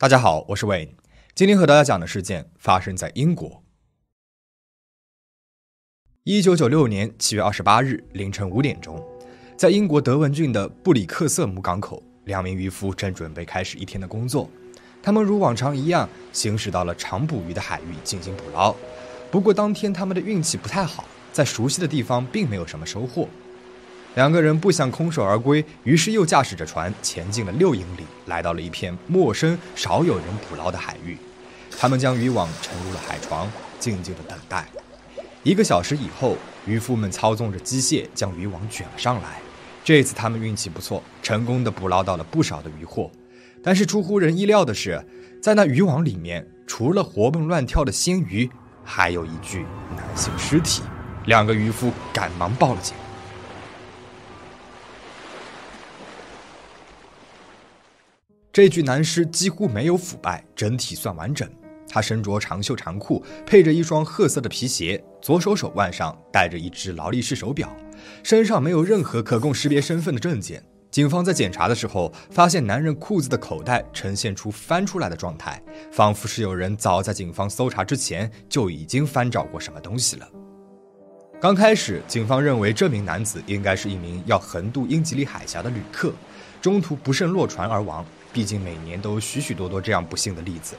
大家好，我是 Wayne。今天和大家讲的事件发生在英国。一九九六年七月二十八日凌晨五点钟，在英国德文郡的布里克瑟姆港口，两名渔夫正准备开始一天的工作。他们如往常一样行驶到了常捕鱼的海域进行捕捞。不过当天他们的运气不太好，在熟悉的地方并没有什么收获。两个人不想空手而归，于是又驾驶着船前进了六英里，来到了一片陌生、少有人捕捞的海域。他们将渔网沉入了海床，静静的等待。一个小时以后，渔夫们操纵着机械将渔网卷了上来。这次他们运气不错，成功的捕捞到了不少的渔获。但是出乎人意料的是，在那渔网里面，除了活蹦乱跳的鲜鱼，还有一具男性尸体。两个渔夫赶忙报了警。这具男尸几乎没有腐败，整体算完整。他身着长袖长裤，配着一双褐色的皮鞋，左手手腕上戴着一只劳力士手表，身上没有任何可供识别身份的证件。警方在检查的时候，发现男人裤子的口袋呈现出翻出来的状态，仿佛是有人早在警方搜查之前就已经翻找过什么东西了。刚开始，警方认为这名男子应该是一名要横渡英吉利海峡的旅客，中途不慎落船而亡。毕竟每年都有许许多多这样不幸的例子。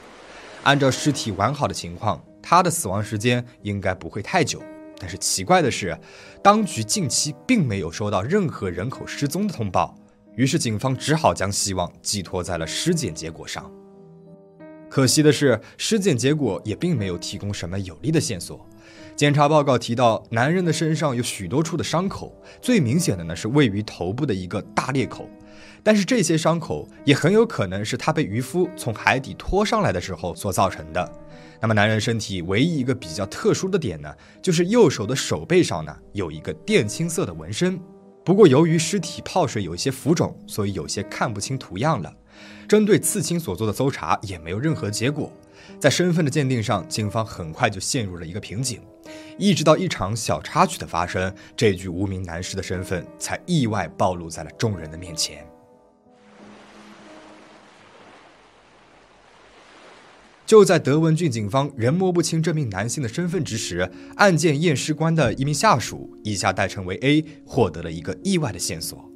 按照尸体完好的情况，他的死亡时间应该不会太久。但是奇怪的是，当局近期并没有收到任何人口失踪的通报，于是警方只好将希望寄托在了尸检结果上。可惜的是，尸检结果也并没有提供什么有力的线索。检查报告提到，男人的身上有许多处的伤口，最明显的呢是位于头部的一个大裂口。但是这些伤口也很有可能是他被渔夫从海底拖上来的时候所造成的。那么，男人身体唯一一个比较特殊的点呢，就是右手的手背上呢有一个靛青色的纹身。不过，由于尸体泡水有一些浮肿，所以有些看不清图样了。针对刺青所做的搜查也没有任何结果。在身份的鉴定上，警方很快就陷入了一个瓶颈。一直到一场小插曲的发生，这具无名男尸的身份才意外暴露在了众人的面前。就在德文郡警方仍摸不清这名男性的身份之时，案件验尸官的一名下属，以下代称为 A，获得了一个意外的线索。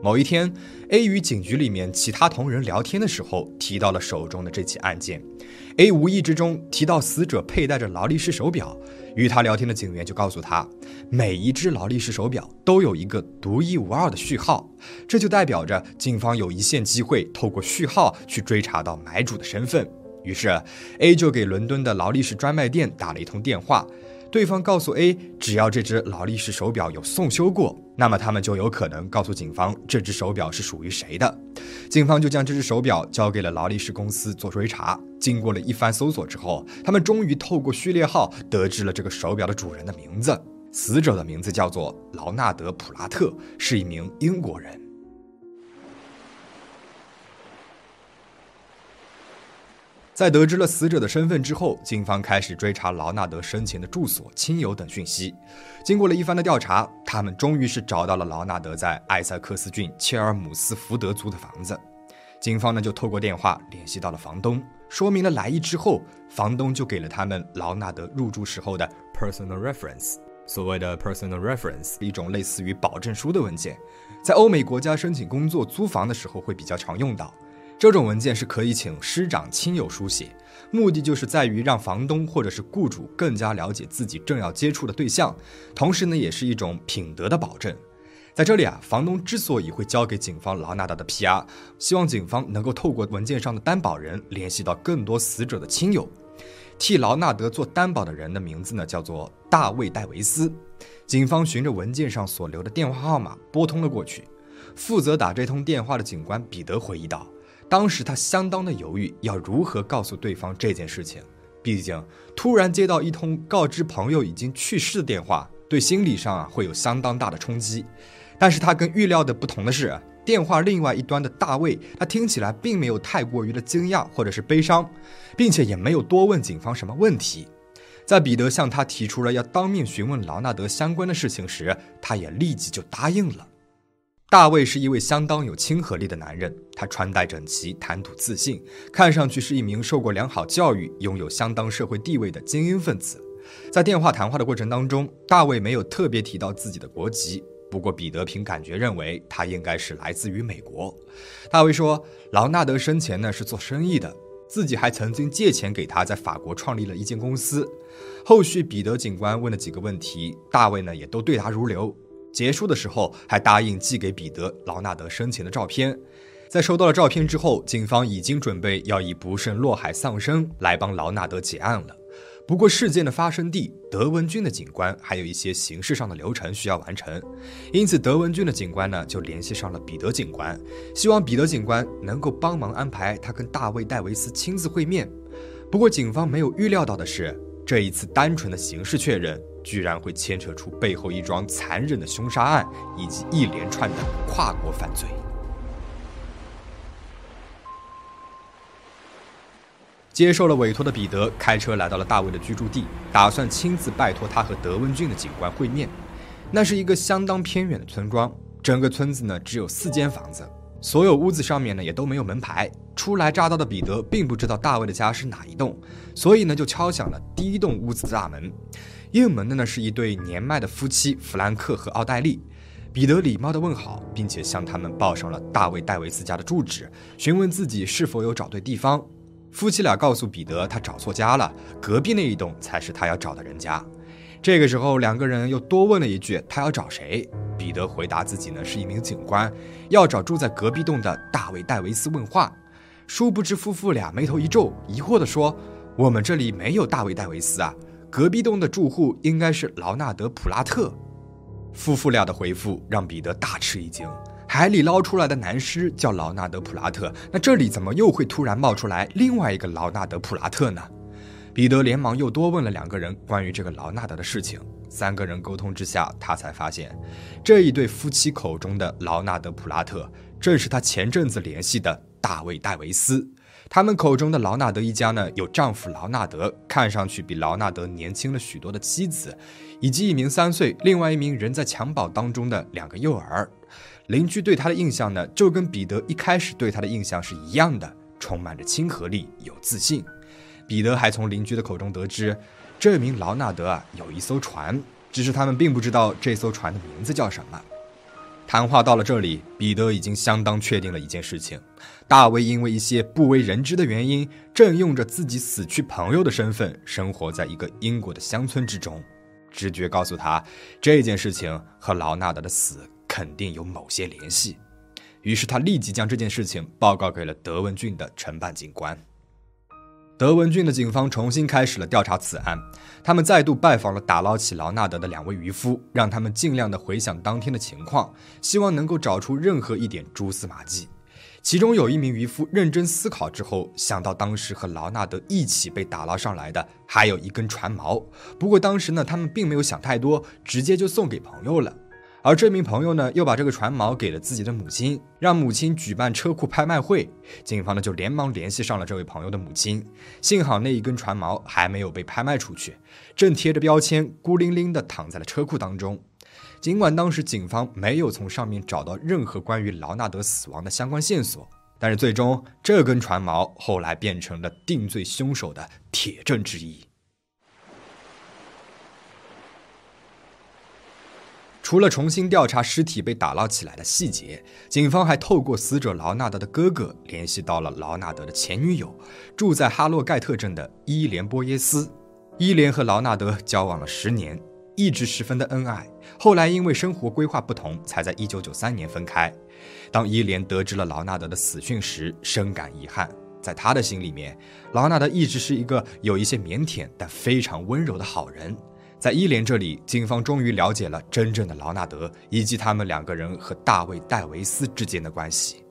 某一天，A 与警局里面其他同仁聊天的时候，提到了手中的这起案件。A 无意之中提到死者佩戴着劳力士手表，与他聊天的警员就告诉他，每一只劳力士手表都有一个独一无二的序号，这就代表着警方有一线机会透过序号去追查到买主的身份。于是，A 就给伦敦的劳力士专卖店打了一通电话。对方告诉 A，只要这只劳力士手表有送修过，那么他们就有可能告诉警方这只手表是属于谁的。警方就将这只手表交给了劳力士公司做追查。经过了一番搜索之后，他们终于透过序列号得知了这个手表的主人的名字。死者的名字叫做劳纳德·普拉特，是一名英国人。在得知了死者的身份之后，警方开始追查劳纳德生前的住所、亲友等讯息。经过了一番的调查，他们终于是找到了劳纳德在埃塞克斯郡切尔姆斯福德租的房子。警方呢就透过电话联系到了房东，说明了来意之后，房东就给了他们劳纳德入住时候的 personal reference。所谓的 personal reference，一种类似于保证书的文件，在欧美国家申请工作、租房的时候会比较常用到。这种文件是可以请师长亲友书写，目的就是在于让房东或者是雇主更加了解自己正要接触的对象，同时呢，也是一种品德的保证。在这里啊，房东之所以会交给警方劳纳德的 PR，希望警方能够透过文件上的担保人联系到更多死者的亲友。替劳纳德做担保的人的名字呢，叫做大卫戴维斯。警方循着文件上所留的电话号码拨通了过去。负责打这通电话的警官彼得回忆道。当时他相当的犹豫，要如何告诉对方这件事情。毕竟突然接到一通告知朋友已经去世的电话，对心理上啊会有相当大的冲击。但是他跟预料的不同的是，电话另外一端的大卫，他听起来并没有太过于的惊讶或者是悲伤，并且也没有多问警方什么问题。在彼得向他提出了要当面询问劳纳德相关的事情时，他也立即就答应了。大卫是一位相当有亲和力的男人，他穿戴整齐，谈吐自信，看上去是一名受过良好教育、拥有相当社会地位的精英分子。在电话谈话的过程当中，大卫没有特别提到自己的国籍，不过彼得凭感觉认为他应该是来自于美国。大卫说，劳纳德生前呢是做生意的，自己还曾经借钱给他在法国创立了一间公司。后续彼得警官问了几个问题，大卫呢也都对答如流。结束的时候还答应寄给彼得劳纳德生前的照片。在收到了照片之后，警方已经准备要以不慎落海丧生来帮劳纳德结案了。不过事件的发生地德文郡的警官还有一些形式上的流程需要完成，因此德文郡的警官呢就联系上了彼得警官，希望彼得警官能够帮忙安排他跟大卫戴维斯亲自会面。不过警方没有预料到的是，这一次单纯的形式确认。居然会牵扯出背后一桩残忍的凶杀案，以及一连串的跨国犯罪。接受了委托的彼得开车来到了大卫的居住地，打算亲自拜托他和德文郡的警官会面。那是一个相当偏远的村庄，整个村子呢只有四间房子，所有屋子上面呢也都没有门牌。初来乍到的彼得并不知道大卫的家是哪一栋，所以呢就敲响了第一栋屋子的大门。应门的呢是一对年迈的夫妻弗兰克和奥黛丽。彼得礼貌地问好，并且向他们报上了大卫戴维斯家的住址，询问自己是否有找对地方。夫妻俩告诉彼得，他找错家了，隔壁那一栋才是他要找的人家。这个时候，两个人又多问了一句：“他要找谁？”彼得回答自己呢是一名警官，要找住在隔壁栋的大卫戴维斯问话。殊不知，夫妇俩眉头一皱，疑惑地说：“我们这里没有大卫戴维斯啊。”隔壁栋的住户应该是劳纳德·普拉特。夫妇俩的回复让彼得大吃一惊。海里捞出来的男尸叫劳纳德·普拉特，那这里怎么又会突然冒出来另外一个劳纳德·普拉特呢？彼得连忙又多问了两个人关于这个劳纳德的事情。三个人沟通之下，他才发现，这一对夫妻口中的劳纳德·普拉特，正是他前阵子联系的大卫·戴维斯。他们口中的劳纳德一家呢，有丈夫劳纳德，看上去比劳纳德年轻了许多的妻子，以及一名三岁、另外一名人在襁褓当中的两个幼儿。邻居对他的印象呢，就跟彼得一开始对他的印象是一样的，充满着亲和力，有自信。彼得还从邻居的口中得知，这名劳纳德啊有一艘船，只是他们并不知道这艘船的名字叫什么。谈话到了这里，彼得已经相当确定了一件事情：大卫因为一些不为人知的原因，正用着自己死去朋友的身份生活在一个英国的乡村之中。直觉告诉他，这件事情和劳纳德的死肯定有某些联系。于是他立即将这件事情报告给了德文郡的承办警官。德文郡的警方重新开始了调查此案，他们再度拜访了打捞起劳纳德的两位渔夫，让他们尽量的回想当天的情况，希望能够找出任何一点蛛丝马迹。其中有一名渔夫认真思考之后，想到当时和劳纳德一起被打捞上来的还有一根船锚，不过当时呢，他们并没有想太多，直接就送给朋友了。而这名朋友呢，又把这个船锚给了自己的母亲，让母亲举办车库拍卖会。警方呢，就连忙联系上了这位朋友的母亲。幸好那一根船锚还没有被拍卖出去，正贴着标签，孤零零地躺在了车库当中。尽管当时警方没有从上面找到任何关于劳纳德死亡的相关线索，但是最终这根船锚后来变成了定罪凶手的铁证之一。除了重新调查尸体被打捞起来的细节，警方还透过死者劳纳德的哥哥联系到了劳纳德的前女友，住在哈洛盖特镇的伊莲波耶斯。伊莲和劳纳德交往了十年，一直十分的恩爱。后来因为生活规划不同，才在一九九三年分开。当伊莲得知了劳纳德的死讯时，深感遗憾。在他的心里面，劳纳德一直是一个有一些腼腆但非常温柔的好人。在伊莲这里，警方终于了解了真正的劳纳德以及他们两个人和大卫·戴维斯之间的关系。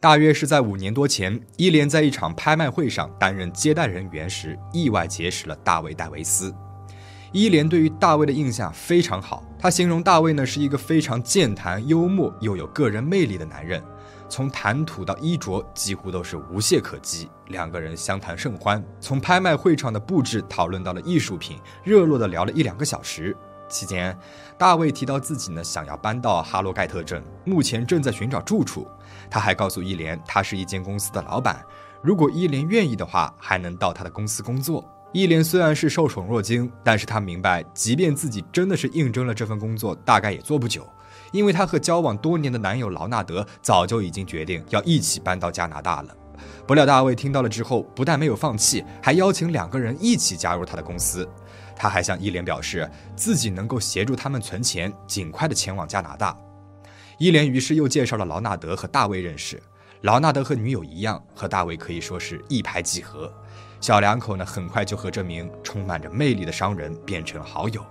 大约是在五年多前，伊莲在一场拍卖会上担任接待人员时，意外结识了大卫·戴维斯。伊莲对于大卫的印象非常好，他形容大卫呢是一个非常健谈、幽默又有个人魅力的男人。从谈吐到衣着，几乎都是无懈可击。两个人相谈甚欢，从拍卖会场的布置讨论到了艺术品，热络的聊了一两个小时。期间，大卫提到自己呢想要搬到哈罗盖特镇，目前正在寻找住处。他还告诉伊莲，他是一间公司的老板，如果伊莲愿意的话，还能到他的公司工作。伊莲虽然是受宠若惊，但是他明白，即便自己真的是应征了这份工作，大概也做不久，因为他和交往多年的男友劳纳德早就已经决定要一起搬到加拿大了。不料大卫听到了之后，不但没有放弃，还邀请两个人一起加入他的公司。他还向伊莲表示，自己能够协助他们存钱，尽快的前往加拿大。伊莲于是又介绍了劳纳德和大卫认识。劳纳德和女友一样，和大卫可以说是一拍即合。小两口呢，很快就和这名充满着魅力的商人变成了好友。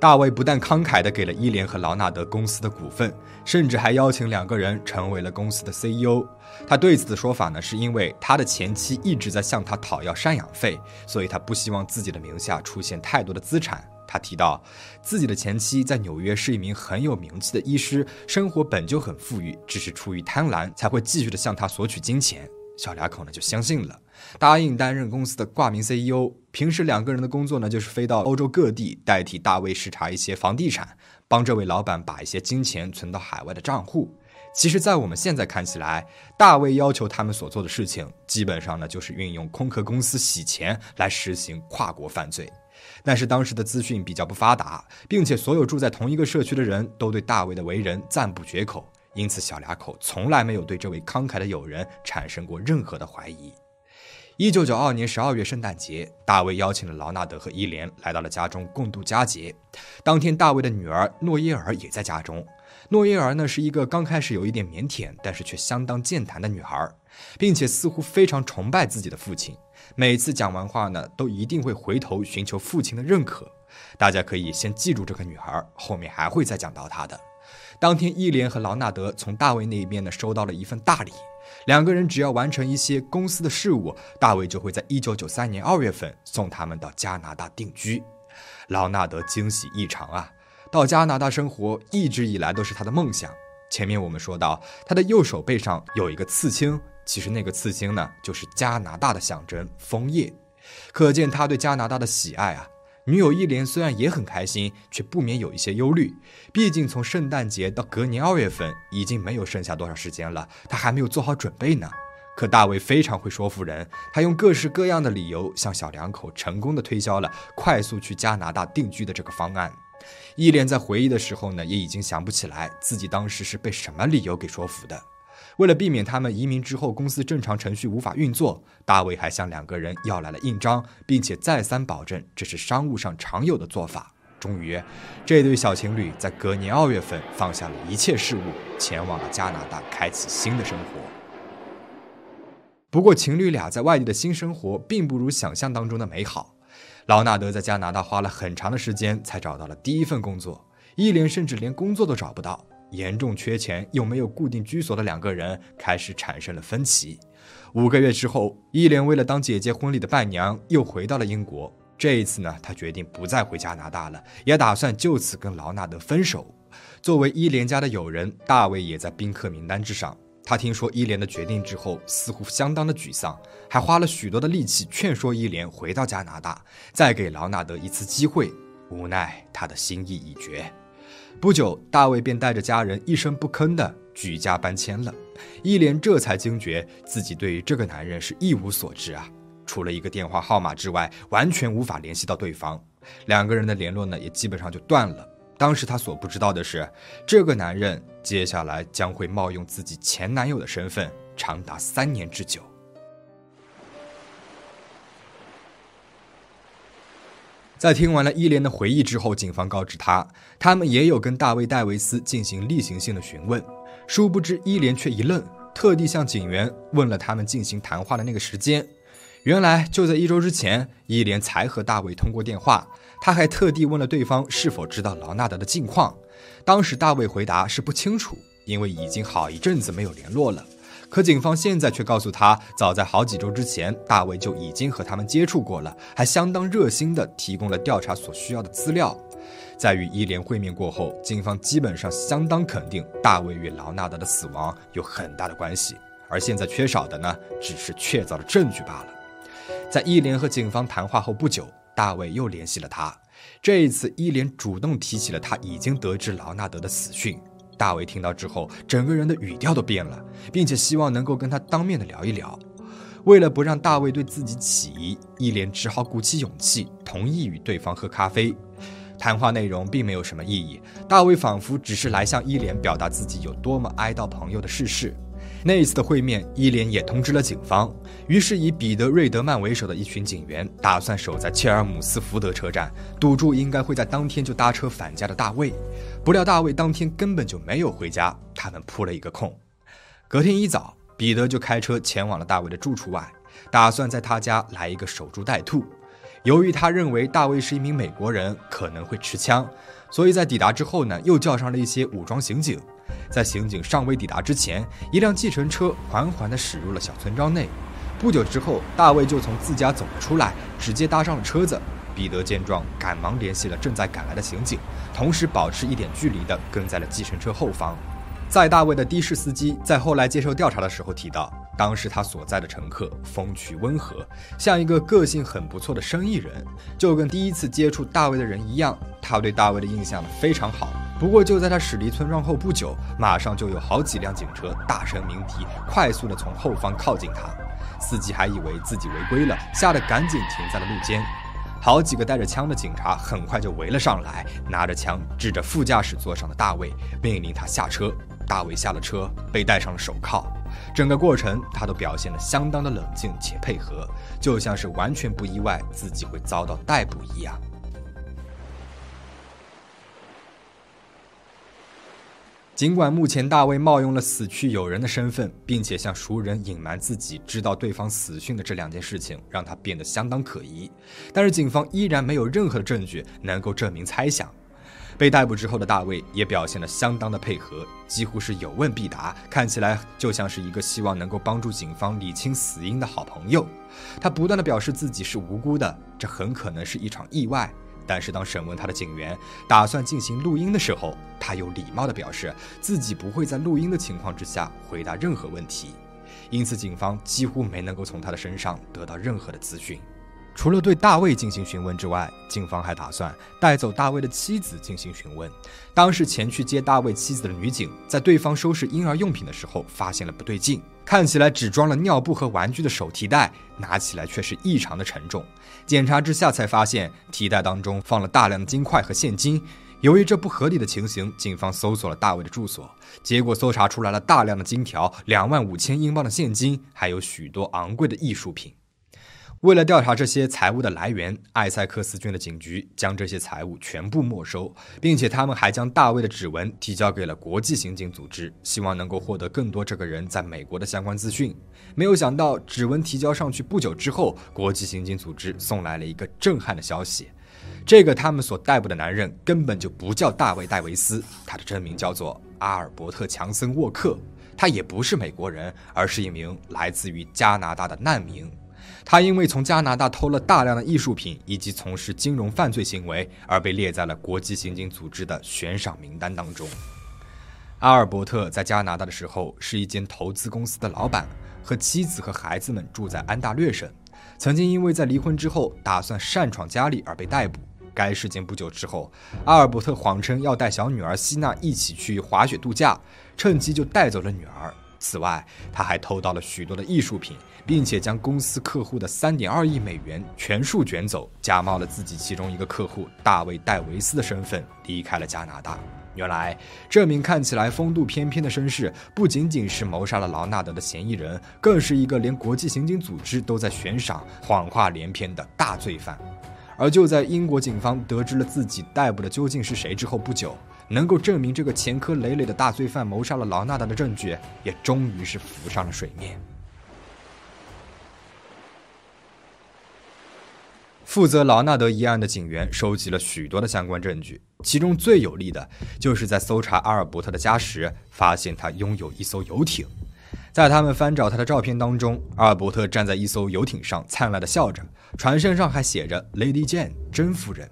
大卫不但慷慨地给了伊莲和劳纳德公司的股份，甚至还邀请两个人成为了公司的 CEO。他对此的说法呢，是因为他的前妻一直在向他讨要赡养费，所以他不希望自己的名下出现太多的资产。他提到，自己的前妻在纽约是一名很有名气的医师，生活本就很富裕，只是出于贪婪才会继续的向他索取金钱。小两口呢就相信了，答应担任公司的挂名 CEO。平时两个人的工作呢就是飞到欧洲各地，代替大卫视察一些房地产，帮这位老板把一些金钱存到海外的账户。其实，在我们现在看起来，大卫要求他们所做的事情，基本上呢就是运用空壳公司洗钱来实行跨国犯罪。但是当时的资讯比较不发达，并且所有住在同一个社区的人都对大卫的为人赞不绝口。因此，小两口从来没有对这位慷慨的友人产生过任何的怀疑。一九九二年十二月圣诞节，大卫邀请了劳纳德和伊莲来到了家中共度佳节。当天，大卫的女儿诺耶尔也在家中。诺耶尔呢是一个刚开始有一点腼腆，但是却相当健谈的女孩，并且似乎非常崇拜自己的父亲。每次讲完话呢，都一定会回头寻求父亲的认可。大家可以先记住这个女孩，后面还会再讲到她的。当天，伊莲和劳纳德从大卫那边呢收到了一份大礼，两个人只要完成一些公司的事务，大卫就会在一九九三年二月份送他们到加拿大定居。劳纳德惊喜异常啊，到加拿大生活一直以来都是他的梦想。前面我们说到，他的右手背上有一个刺青，其实那个刺青呢就是加拿大的象征——枫叶，可见他对加拿大的喜爱啊。女友伊莲虽然也很开心，却不免有一些忧虑。毕竟从圣诞节到隔年二月份，已经没有剩下多少时间了，她还没有做好准备呢。可大卫非常会说服人，他用各式各样的理由向小两口成功的推销了快速去加拿大定居的这个方案。伊莲在回忆的时候呢，也已经想不起来自己当时是被什么理由给说服的。为了避免他们移民之后公司正常程序无法运作，大卫还向两个人要来了印章，并且再三保证这是商务上常有的做法。终于，这对小情侣在隔年二月份放下了一切事务，前往了加拿大，开启新的生活。不过，情侣俩在外地的新生活并不如想象当中的美好。劳纳德在加拿大花了很长的时间才找到了第一份工作，伊莲甚至连工作都找不到。严重缺钱又没有固定居所的两个人开始产生了分歧。五个月之后，伊莲为了当姐姐婚礼的伴娘，又回到了英国。这一次呢，她决定不再回加拿大了，也打算就此跟劳纳德分手。作为伊莲家的友人，大卫也在宾客名单之上。他听说伊莲的决定之后，似乎相当的沮丧，还花了许多的力气劝说伊莲回到加拿大，再给劳纳德一次机会。无奈他的心意已决。不久，大卫便带着家人一声不吭地举家搬迁了。伊莲这才惊觉自己对于这个男人是一无所知啊，除了一个电话号码之外，完全无法联系到对方。两个人的联络呢，也基本上就断了。当时他所不知道的是，这个男人接下来将会冒用自己前男友的身份，长达三年之久。在听完了伊莲的回忆之后，警方告知他，他们也有跟大卫·戴维斯进行例行性的询问。殊不知，伊莲却一愣，特地向警员问了他们进行谈话的那个时间。原来就在一周之前，伊莲才和大卫通过电话。他还特地问了对方是否知道劳纳德的近况。当时大卫回答是不清楚，因为已经好一阵子没有联络了。可警方现在却告诉他，早在好几周之前，大卫就已经和他们接触过了，还相当热心地提供了调查所需要的资料。在与伊莲会面过后，警方基本上相当肯定大卫与劳纳德的死亡有很大的关系，而现在缺少的呢，只是确凿的证据罢了。在伊莲和警方谈话后不久，大卫又联系了他。这一次，伊莲主动提起了他已经得知劳纳德的死讯。大卫听到之后，整个人的语调都变了，并且希望能够跟他当面的聊一聊。为了不让大卫对自己起疑，伊莲只好鼓起勇气，同意与对方喝咖啡。谈话内容并没有什么意义，大卫仿佛只是来向伊莲表达自己有多么哀悼朋友的逝世。那一次的会面，伊莲也通知了警方，于是以彼得·瑞德曼为首的一群警员打算守在切尔姆斯福德车站，堵住应该会在当天就搭车返家的大卫。不料大卫当天根本就没有回家，他们扑了一个空。隔天一早，彼得就开车前往了大卫的住处外，打算在他家来一个守株待兔。由于他认为大卫是一名美国人，可能会持枪，所以在抵达之后呢，又叫上了一些武装刑警。在刑警尚未抵达之前，一辆计程车缓缓地驶入了小村庄内。不久之后，大卫就从自家走了出来，直接搭上了车子。彼得见状，赶忙联系了正在赶来的刑警，同时保持一点距离地跟在了计程车后方。在大卫的的士司机在后来接受调查的时候提到，当时他所在的乘客风趣温和，像一个个性很不错的生意人，就跟第一次接触大卫的人一样，他对大卫的印象非常好。不过就在他驶离村庄后不久，马上就有好几辆警车大声鸣笛，快速的从后方靠近他。司机还以为自己违规了，吓得赶紧停在了路肩。好几个带着枪的警察很快就围了上来，拿着枪指着副驾驶座上的大卫，命令他下车。大卫下了车，被戴上了手铐。整个过程他都表现得相当的冷静且配合，就像是完全不意外自己会遭到逮捕一样。尽管目前大卫冒用了死去友人的身份，并且向熟人隐瞒自己知道对方死讯的这两件事情让他变得相当可疑，但是警方依然没有任何的证据能够证明猜想。被逮捕之后的大卫也表现得相当的配合，几乎是有问必答，看起来就像是一个希望能够帮助警方理清死因的好朋友。他不断的表示自己是无辜的，这很可能是一场意外。但是，当审问他的警员打算进行录音的时候，他又礼貌地表示自己不会在录音的情况之下回答任何问题，因此警方几乎没能够从他的身上得到任何的资讯。除了对大卫进行询问之外，警方还打算带走大卫的妻子进行询问。当时前去接大卫妻子的女警，在对方收拾婴儿用品的时候，发现了不对劲，看起来只装了尿布和玩具的手提袋，拿起来却是异常的沉重。检查之下才发现，提袋当中放了大量的金块和现金。由于这不合理的情形，警方搜索了大卫的住所，结果搜查出来了大量的金条、两万五千英镑的现金，还有许多昂贵的艺术品。为了调查这些财物的来源，艾塞克斯郡的警局将这些财物全部没收，并且他们还将大卫的指纹提交给了国际刑警组织，希望能够获得更多这个人在美国的相关资讯。没有想到，指纹提交上去不久之后，国际刑警组织送来了一个震撼的消息：这个他们所逮捕的男人根本就不叫大卫·戴维斯，他的真名叫做阿尔伯特·强森·沃克，他也不是美国人，而是一名来自于加拿大的难民。他因为从加拿大偷了大量的艺术品，以及从事金融犯罪行为，而被列在了国际刑警组织的悬赏名单当中。阿尔伯特在加拿大的时候是一间投资公司的老板，和妻子和孩子们住在安大略省。曾经因为在离婚之后打算擅闯家里而被逮捕。该事件不久之后，阿尔伯特谎称要带小女儿希娜一起去滑雪度假，趁机就带走了女儿。此外，他还偷到了许多的艺术品，并且将公司客户的三点二亿美元全数卷走，假冒了自己其中一个客户大卫·戴维斯的身份，离开了加拿大。原来，这名看起来风度翩翩的绅士，不仅仅是谋杀了劳纳德的嫌疑人，更是一个连国际刑警组织都在悬赏、谎话连篇的大罪犯。而就在英国警方得知了自己逮捕的究竟是谁之后不久。能够证明这个前科累累的大罪犯谋杀了劳纳德的证据，也终于是浮上了水面。负责劳纳德一案的警员收集了许多的相关证据，其中最有力的就是在搜查阿尔伯特的家时，发现他拥有一艘游艇。在他们翻找他的照片当中，阿尔伯特站在一艘游艇上，灿烂的笑着，船身上还写着 “Lady Jane，甄夫人”。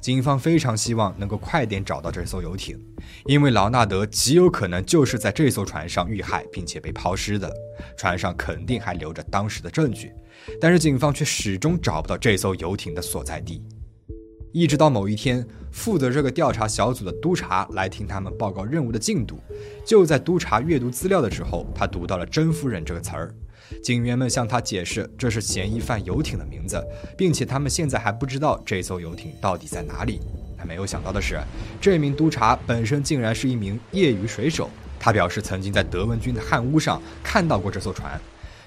警方非常希望能够快点找到这艘游艇，因为劳纳德极有可能就是在这艘船上遇害并且被抛尸的，船上肯定还留着当时的证据。但是警方却始终找不到这艘游艇的所在地。一直到某一天，负责这个调查小组的督察来听他们报告任务的进度。就在督察阅读资料的时候，他读到了“甄夫人”这个词儿。警员们向他解释，这是嫌疑犯游艇的名字，并且他们现在还不知道这艘游艇到底在哪里。但没有想到的是，这名督察本身竟然是一名业余水手。他表示，曾经在德文军的汉屋上看到过这艘船。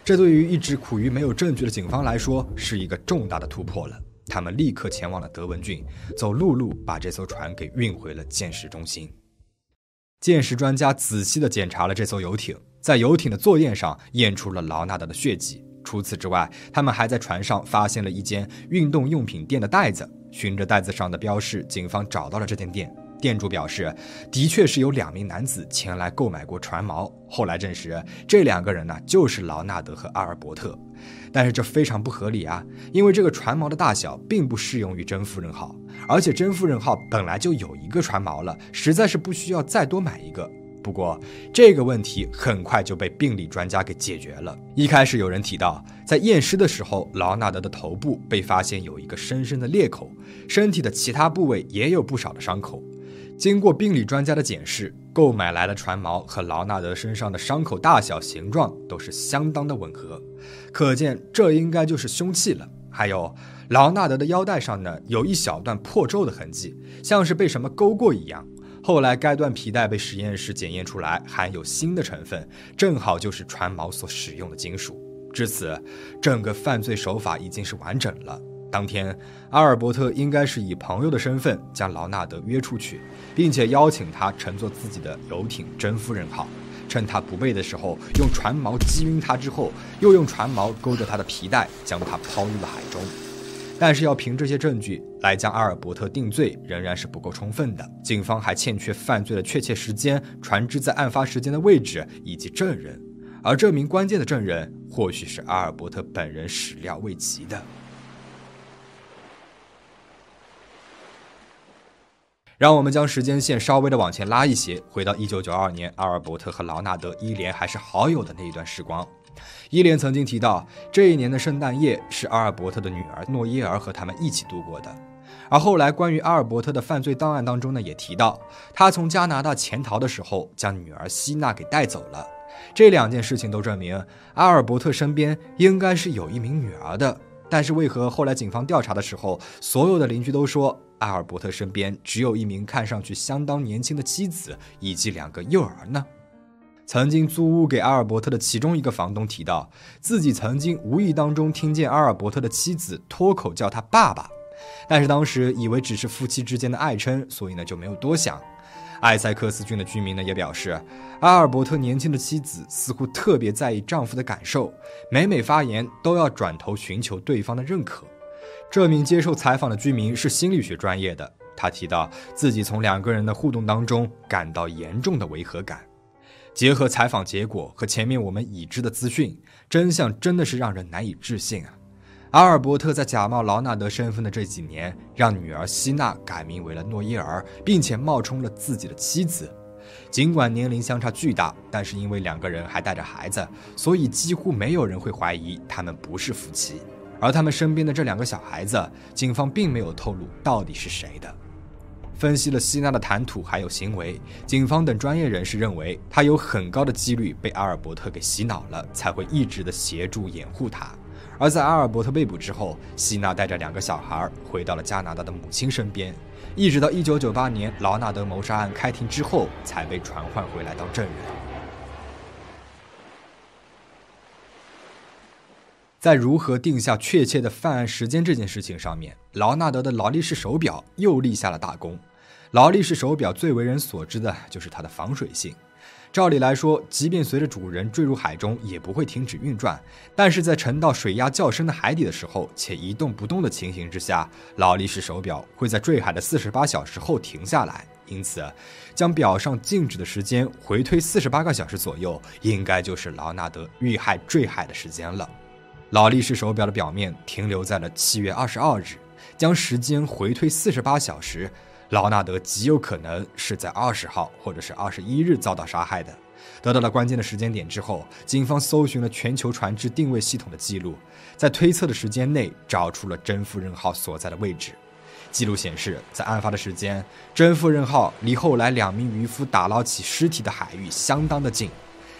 这对于一直苦于没有证据的警方来说，是一个重大的突破了。他们立刻前往了德文郡，走陆路把这艘船给运回了鉴识中心。鉴识专家仔细地检查了这艘游艇。在游艇的坐垫上验出了劳纳德的血迹。除此之外，他们还在船上发现了一间运动用品店的袋子。循着袋子上的标识，警方找到了这间店。店主表示，的确是有两名男子前来购买过船锚。后来证实，这两个人呢就是劳纳德和阿尔伯特。但是这非常不合理啊，因为这个船锚的大小并不适用于真夫人号，而且真夫人号本来就有一个船锚了，实在是不需要再多买一个。不过，这个问题很快就被病理专家给解决了。一开始有人提到，在验尸的时候，劳纳德的头部被发现有一个深深的裂口，身体的其他部位也有不少的伤口。经过病理专家的检视，购买来的船锚和劳纳德身上的伤口大小、形状都是相当的吻合，可见这应该就是凶器了。还有，劳纳德的腰带上呢，有一小段破皱的痕迹，像是被什么勾过一样。后来，该段皮带被实验室检验出来含有锌的成分，正好就是船锚所使用的金属。至此，整个犯罪手法已经是完整了。当天，阿尔伯特应该是以朋友的身份将劳纳德约出去，并且邀请他乘坐自己的游艇“真夫人号”，趁他不备的时候，用船锚击晕他，之后又用船锚勾着他的皮带，将他抛入了海中。但是要凭这些证据来将阿尔伯特定罪，仍然是不够充分的。警方还欠缺犯罪的确切时间、船只在案发时间的位置以及证人，而这名关键的证人或许是阿尔伯特本人始料未及的。让我们将时间线稍微的往前拉一些，回到一九九二年，阿尔伯特和劳纳德、伊莲还是好友的那一段时光。伊莲曾经提到，这一年的圣诞夜是阿尔伯特的女儿诺耶尔和他们一起度过的。而后来关于阿尔伯特的犯罪档案当中呢，也提到他从加拿大潜逃的时候将女儿希娜给带走了。这两件事情都证明阿尔伯特身边应该是有一名女儿的。但是为何后来警方调查的时候，所有的邻居都说阿尔伯特身边只有一名看上去相当年轻的妻子以及两个幼儿呢？曾经租屋给阿尔伯特的其中一个房东提到，自己曾经无意当中听见阿尔伯特的妻子脱口叫他爸爸，但是当时以为只是夫妻之间的爱称，所以呢就没有多想。艾塞克斯郡的居民呢也表示，阿尔伯特年轻的妻子似乎特别在意丈夫的感受，每每发言都要转头寻求对方的认可。这名接受采访的居民是心理学专业的，他提到自己从两个人的互动当中感到严重的违和感。结合采访结果和前面我们已知的资讯，真相真的是让人难以置信啊！阿尔伯特在假冒劳纳德身份的这几年，让女儿希娜改名为了诺伊尔，并且冒充了自己的妻子。尽管年龄相差巨大，但是因为两个人还带着孩子，所以几乎没有人会怀疑他们不是夫妻。而他们身边的这两个小孩子，警方并没有透露到底是谁的。分析了希娜的谈吐还有行为，警方等专业人士认为，她有很高的几率被阿尔伯特给洗脑了，才会一直的协助掩护他。而在阿尔伯特被捕之后，希娜带着两个小孩回到了加拿大的母亲身边，一直到1998年劳纳德谋杀案开庭之后，才被传唤回来当证人。在如何定下确切的犯案时间这件事情上面，劳纳德的劳力士手表又立下了大功。劳力士手表最为人所知的就是它的防水性。照理来说，即便随着主人坠入海中，也不会停止运转。但是在沉到水压较深的海底的时候，且一动不动的情形之下，劳力士手表会在坠海的四十八小时后停下来。因此，将表上静止的时间回推四十八个小时左右，应该就是劳纳德遇害坠海的时间了。劳力士手表的表面停留在了七月二十二日，将时间回推四十八小时。劳纳德极有可能是在二十号或者是二十一日遭到杀害的。得到了关键的时间点之后，警方搜寻了全球船只定位系统的记录，在推测的时间内找出了真夫人号所在的位置。记录显示，在案发的时间，真夫人号离后来两名渔夫打捞起尸体的海域相当的近。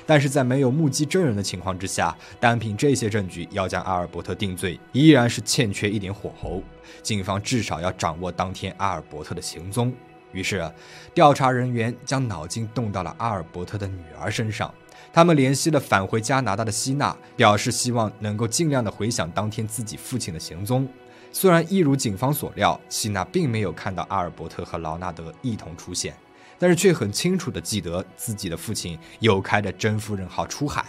但是在没有目击证人的情况之下，单凭这些证据要将阿尔伯特定罪，依然是欠缺一点火候。警方至少要掌握当天阿尔伯特的行踪。于是，调查人员将脑筋动到了阿尔伯特的女儿身上。他们联系了返回加拿大的希娜，表示希望能够尽量的回想当天自己父亲的行踪。虽然一如警方所料，希娜并没有看到阿尔伯特和劳纳德一同出现。但是却很清楚地记得自己的父亲有开着真夫人号出海。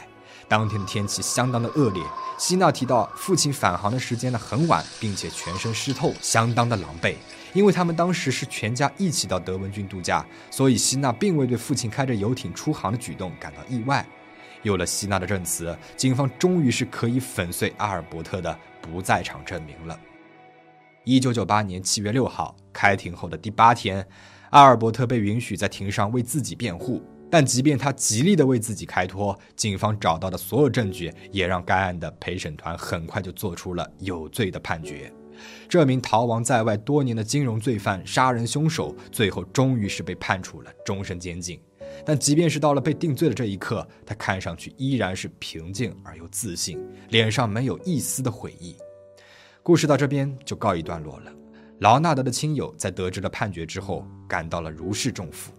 当天的天气相当的恶劣。希娜提到父亲返航的时间呢很晚，并且全身湿透，相当的狼狈。因为他们当时是全家一起到德文郡度假，所以希娜并未对父亲开着游艇出航的举动感到意外。有了希娜的证词，警方终于是可以粉碎阿尔伯特的不在场证明了。一九九八年七月六号，开庭后的第八天。阿尔伯特被允许在庭上为自己辩护，但即便他极力的为自己开脱，警方找到的所有证据也让该案的陪审团很快就做出了有罪的判决。这名逃亡在外多年的金融罪犯、杀人凶手，最后终于是被判处了终身监禁。但即便是到了被定罪的这一刻，他看上去依然是平静而又自信，脸上没有一丝的悔意。故事到这边就告一段落了。劳纳德的亲友在得知了判决之后，感到了如释重负。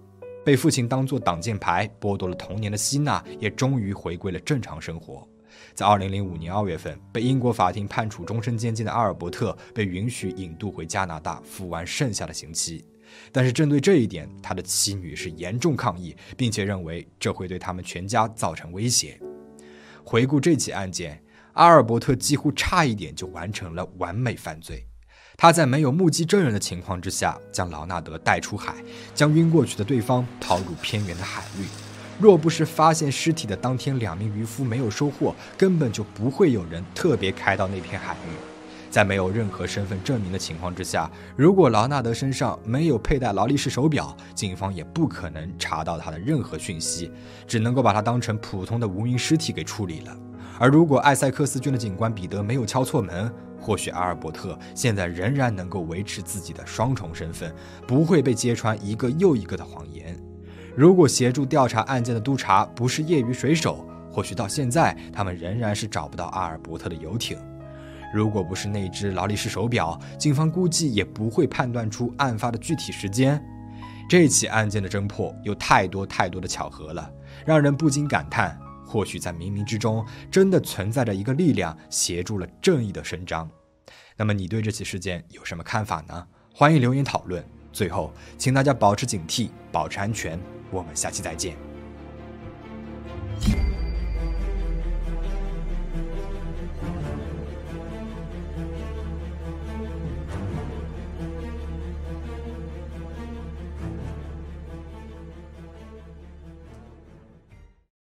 被父亲当作挡箭牌剥夺了童年的希娜，也终于回归了正常生活。在2005年2月份，被英国法庭判处终身监禁的阿尔伯特被允许引渡回加拿大，服完剩下的刑期。但是针对这一点，他的妻女是严重抗议，并且认为这会对他们全家造成威胁。回顾这起案件，阿尔伯特几乎差一点就完成了完美犯罪。他在没有目击证人的情况之下，将劳纳德带出海，将晕过去的对方抛入偏远的海域。若不是发现尸体的当天两名渔夫没有收获，根本就不会有人特别开到那片海域。在没有任何身份证明的情况之下，如果劳纳德身上没有佩戴劳力士手表，警方也不可能查到他的任何讯息，只能够把他当成普通的无名尸体给处理了。而如果艾塞克斯郡的警官彼得没有敲错门，或许阿尔伯特现在仍然能够维持自己的双重身份，不会被揭穿一个又一个的谎言。如果协助调查案件的督察不是业余水手，或许到现在他们仍然是找不到阿尔伯特的游艇。如果不是那只劳力士手表，警方估计也不会判断出案发的具体时间。这起案件的侦破有太多太多的巧合了，让人不禁感叹。或许在冥冥之中真的存在着一个力量协助了正义的伸张。那么你对这起事件有什么看法呢？欢迎留言讨论。最后请大家保持警惕保持安全。我们下期再见。